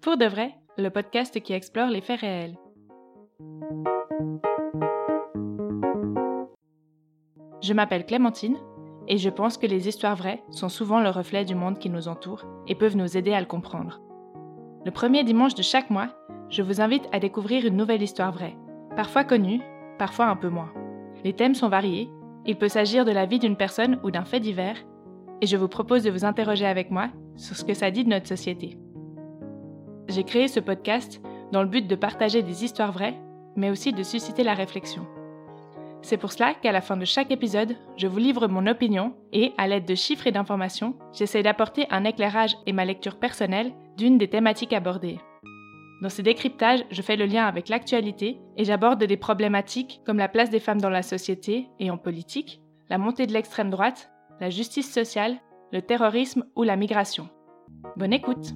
Pour de vrai, le podcast qui explore les faits réels. Je m'appelle Clémentine et je pense que les histoires vraies sont souvent le reflet du monde qui nous entoure et peuvent nous aider à le comprendre. Le premier dimanche de chaque mois, je vous invite à découvrir une nouvelle histoire vraie, parfois connue, parfois un peu moins. Les thèmes sont variés, il peut s'agir de la vie d'une personne ou d'un fait divers, et je vous propose de vous interroger avec moi sur ce que ça dit de notre société. J'ai créé ce podcast dans le but de partager des histoires vraies, mais aussi de susciter la réflexion. C'est pour cela qu'à la fin de chaque épisode, je vous livre mon opinion et, à l'aide de chiffres et d'informations, j'essaie d'apporter un éclairage et ma lecture personnelle d'une des thématiques abordées. Dans ces décryptages, je fais le lien avec l'actualité et j'aborde des problématiques comme la place des femmes dans la société et en politique, la montée de l'extrême droite, la justice sociale, le terrorisme ou la migration. Bonne écoute